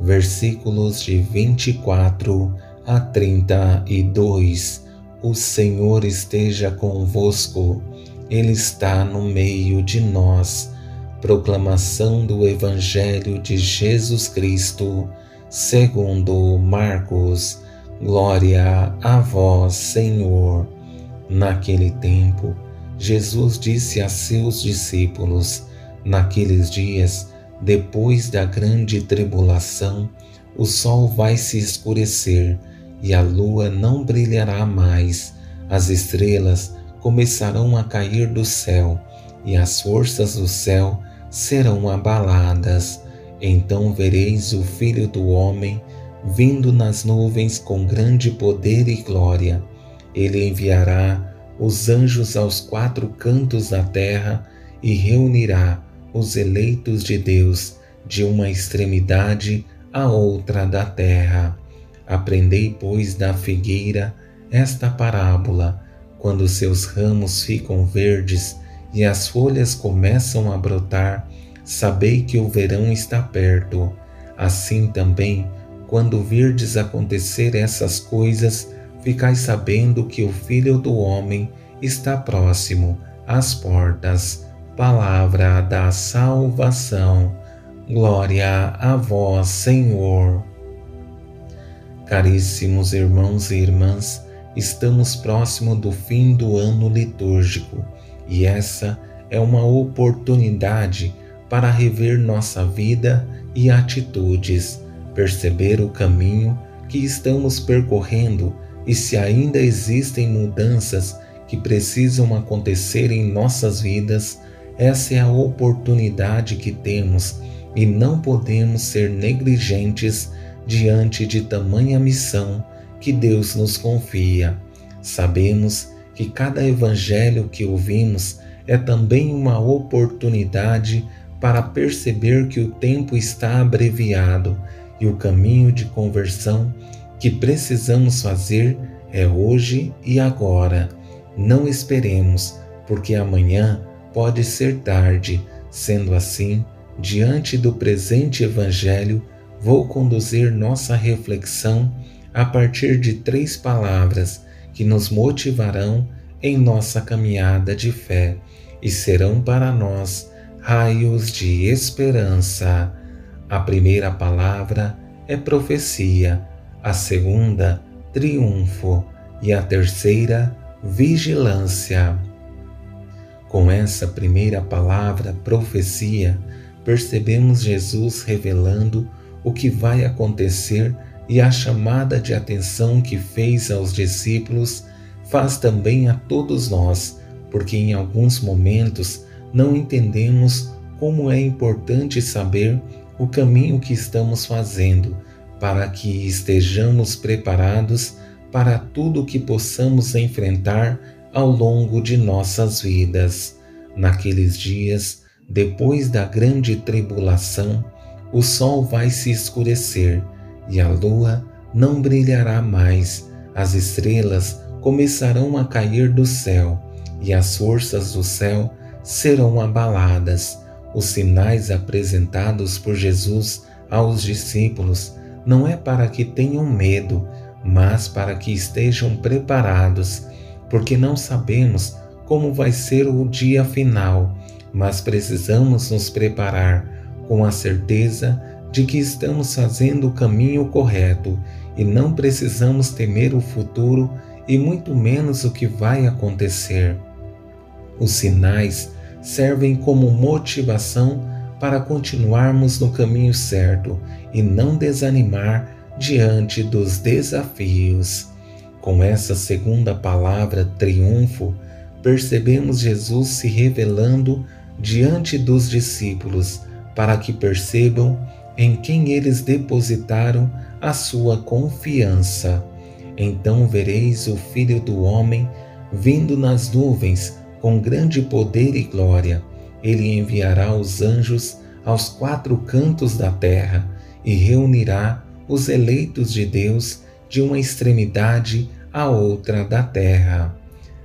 versículos de 24 a 32. O Senhor esteja convosco, Ele está no meio de nós. Proclamação do Evangelho de Jesus Cristo, segundo Marcos. Glória a vós, Senhor. Naquele tempo, Jesus disse a seus discípulos: Naqueles dias, depois da grande tribulação, o sol vai se escurecer e a lua não brilhará mais, as estrelas começarão a cair do céu e as forças do céu serão abaladas. Então vereis o Filho do Homem vindo nas nuvens com grande poder e glória. Ele enviará os anjos aos quatro cantos da terra e reunirá os eleitos de Deus de uma extremidade à outra da terra. Aprendei, pois, da figueira esta parábola: quando seus ramos ficam verdes e as folhas começam a brotar, sabei que o verão está perto. Assim também, quando virdes acontecer essas coisas, ficai sabendo que o Filho do Homem está próximo às portas palavra da salvação. Glória a vós, Senhor. Caríssimos irmãos e irmãs, estamos próximo do fim do ano litúrgico e essa é uma oportunidade para rever nossa vida e atitudes, perceber o caminho que estamos percorrendo e se ainda existem mudanças que precisam acontecer em nossas vidas essa é a oportunidade que temos e não podemos ser negligentes diante de tamanha missão que Deus nos confia. Sabemos que cada evangelho que ouvimos é também uma oportunidade para perceber que o tempo está abreviado e o caminho de conversão que precisamos fazer é hoje e agora. Não esperemos, porque amanhã pode ser tarde. Sendo assim, diante do presente Evangelho, vou conduzir nossa reflexão a partir de três palavras que nos motivarão em nossa caminhada de fé e serão para nós raios de esperança. A primeira palavra é profecia, a segunda, triunfo e a terceira, vigilância. Com essa primeira palavra, profecia, percebemos Jesus revelando o que vai acontecer e a chamada de atenção que fez aos discípulos faz também a todos nós, porque em alguns momentos não entendemos como é importante saber o caminho que estamos fazendo para que estejamos preparados para tudo o que possamos enfrentar ao longo de nossas vidas. Naqueles dias, depois da grande tribulação, o sol vai se escurecer e a lua não brilhará mais, as estrelas começarão a cair do céu e as forças do céu serão abaladas. Os sinais apresentados por Jesus aos discípulos não é para que tenham medo, mas para que estejam preparados porque não sabemos como vai ser o dia final, mas precisamos nos preparar com a certeza de que estamos fazendo o caminho correto e não precisamos temer o futuro e muito menos o que vai acontecer. Os sinais servem como motivação para continuarmos no caminho certo e não desanimar diante dos desafios. Com essa segunda palavra, triunfo, percebemos Jesus se revelando diante dos discípulos para que percebam em quem eles depositaram a sua confiança. Então vereis o Filho do Homem vindo nas nuvens com grande poder e glória. Ele enviará os anjos aos quatro cantos da terra e reunirá os eleitos de Deus de uma extremidade à outra da terra.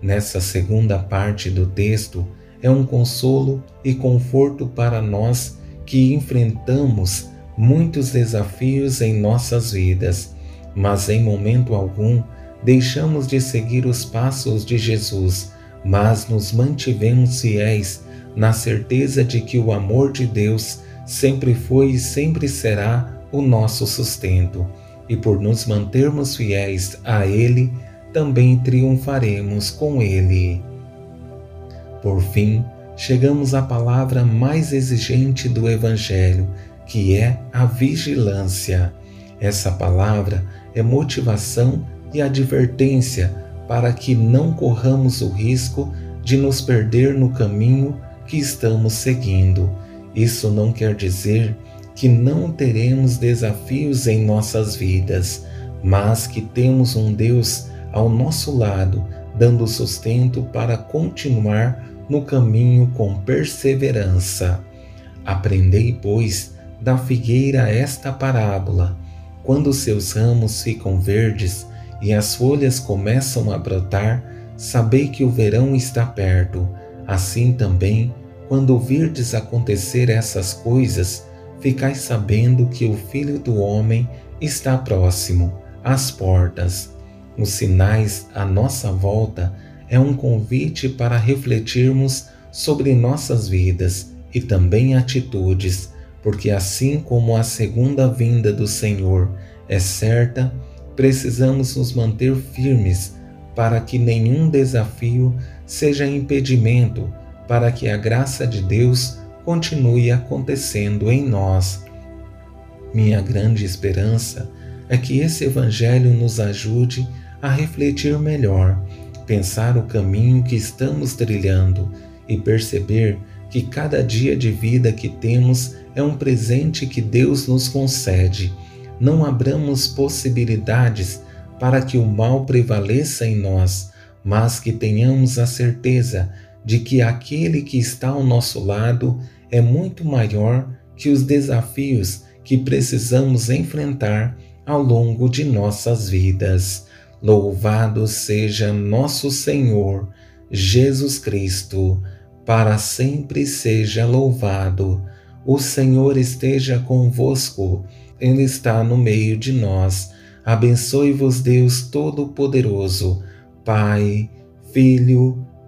Nessa segunda parte do texto, é um consolo e conforto para nós que enfrentamos muitos desafios em nossas vidas, mas em momento algum deixamos de seguir os passos de Jesus, mas nos mantivemos fiéis na certeza de que o amor de Deus sempre foi e sempre será o nosso sustento, e por nos mantermos fiéis a Ele, também triunfaremos com Ele. Por fim, chegamos à palavra mais exigente do Evangelho, que é a vigilância. Essa palavra é motivação e advertência para que não corramos o risco de nos perder no caminho que estamos seguindo. Isso não quer dizer que não teremos desafios em nossas vidas, mas que temos um Deus ao nosso lado, dando sustento para continuar no caminho com perseverança. Aprendei, pois, da figueira esta parábola. Quando seus ramos ficam verdes e as folhas começam a brotar, sabei que o verão está perto. Assim também, quando virdes acontecer essas coisas, ficai sabendo que o Filho do Homem está próximo, às portas. Os sinais à nossa volta é um convite para refletirmos sobre nossas vidas e também atitudes, porque assim como a segunda vinda do Senhor é certa, precisamos nos manter firmes para que nenhum desafio seja impedimento para que a graça de Deus continue acontecendo em nós. Minha grande esperança é que esse Evangelho nos ajude a refletir melhor, pensar o caminho que estamos trilhando e perceber que cada dia de vida que temos é um presente que Deus nos concede. Não abramos possibilidades para que o mal prevaleça em nós, mas que tenhamos a certeza de que aquele que está ao nosso lado é muito maior que os desafios que precisamos enfrentar ao longo de nossas vidas. Louvado seja nosso Senhor Jesus Cristo, para sempre seja louvado. O Senhor esteja convosco, Ele está no meio de nós. Abençoe-vos, Deus Todo-Poderoso, Pai, Filho